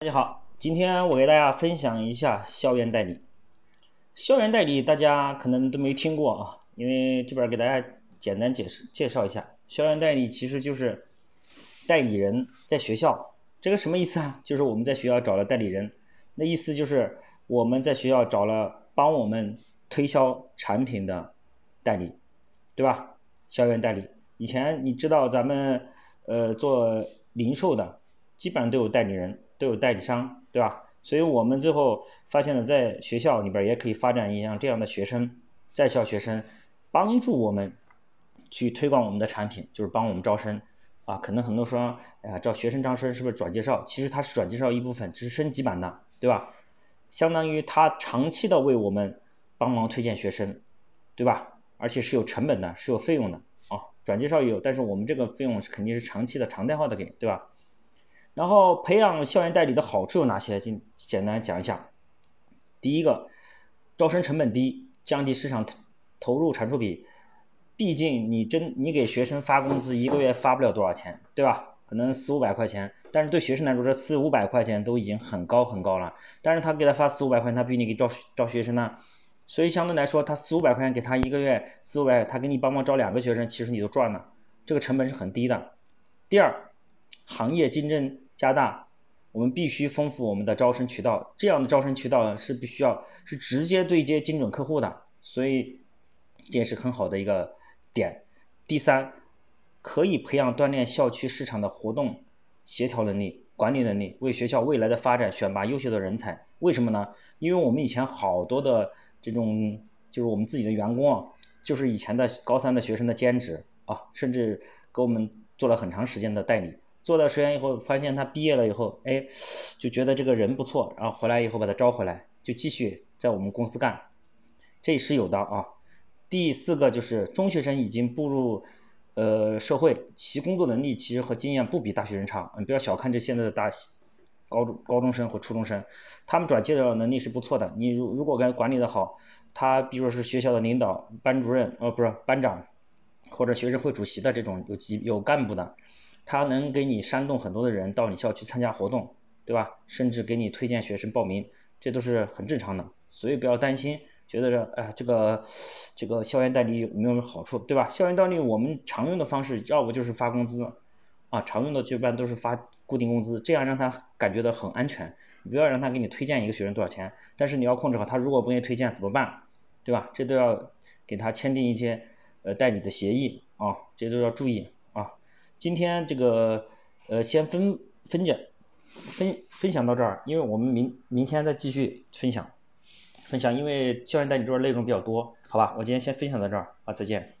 大家好，今天我给大家分享一下校园代理。校园代理大家可能都没听过啊，因为这边给大家简单解释介绍一下，校园代理其实就是代理人在学校，这个什么意思啊？就是我们在学校找了代理人，那意思就是我们在学校找了帮我们推销产品的代理，对吧？校园代理，以前你知道咱们呃做零售的，基本上都有代理人。都有代理商，对吧？所以我们最后发现了，在学校里边也可以发展一样这样的学生，在校学生，帮助我们去推广我们的产品，就是帮我们招生啊。可能很多说，哎呀，招学生招生是不是转介绍？其实它是转介绍一部分，只是升级版的，对吧？相当于他长期的为我们帮忙推荐学生，对吧？而且是有成本的，是有费用的啊。转介绍也有，但是我们这个费用是肯定是长期的、常态化的给，对吧？然后培养校园代理的好处有哪些？简简单讲一下。第一个，招生成本低，降低市场投入产出比。毕竟你真你给学生发工资，一个月发不了多少钱，对吧？可能四五百块钱，但是对学生来说，这四五百块钱都已经很高很高了。但是他给他发四五百块钱，他比你给招招学生呢，所以相对来说，他四五百块钱给他一个月四五百，他给你帮忙招两个学生，其实你都赚了，这个成本是很低的。第二，行业竞争。加大，我们必须丰富我们的招生渠道，这样的招生渠道是必须要是直接对接精准客户的，所以这也是很好的一个点。第三，可以培养锻炼校区市场的活动协调能力、管理能力，为学校未来的发展选拔优秀的人才。为什么呢？因为我们以前好多的这种就是我们自己的员工啊，就是以前的高三的学生的兼职啊，甚至给我们做了很长时间的代理。做到实验以后，发现他毕业了以后，哎，就觉得这个人不错，然后回来以后把他招回来，就继续在我们公司干，这是有的啊。第四个就是中学生已经步入呃社会，其工作能力其实和经验不比大学生差。你不要小看这现在的大高中高中生或初中生，他们转介绍能力是不错的。你如如果跟管理的好，他比如说是学校的领导、班主任，呃，不是班长，或者学生会主席的这种有级有干部的。他能给你煽动很多的人到你校区参加活动，对吧？甚至给你推荐学生报名，这都是很正常的。所以不要担心，觉得说，哎，这个这个校园代理有没有好处，对吧？校园代理我们常用的方式，要不就是发工资，啊，常用的一般都是发固定工资，这样让他感觉到很安全。你不要让他给你推荐一个学生多少钱，但是你要控制好，他如果不愿意推荐怎么办，对吧？这都要给他签订一些呃代理的协议啊，这都要注意。今天这个呃，先分分讲分分享到这儿，因为我们明明天再继续分享分享，因为校园代理这边内容比较多，好吧？我今天先分享到这儿啊，再见。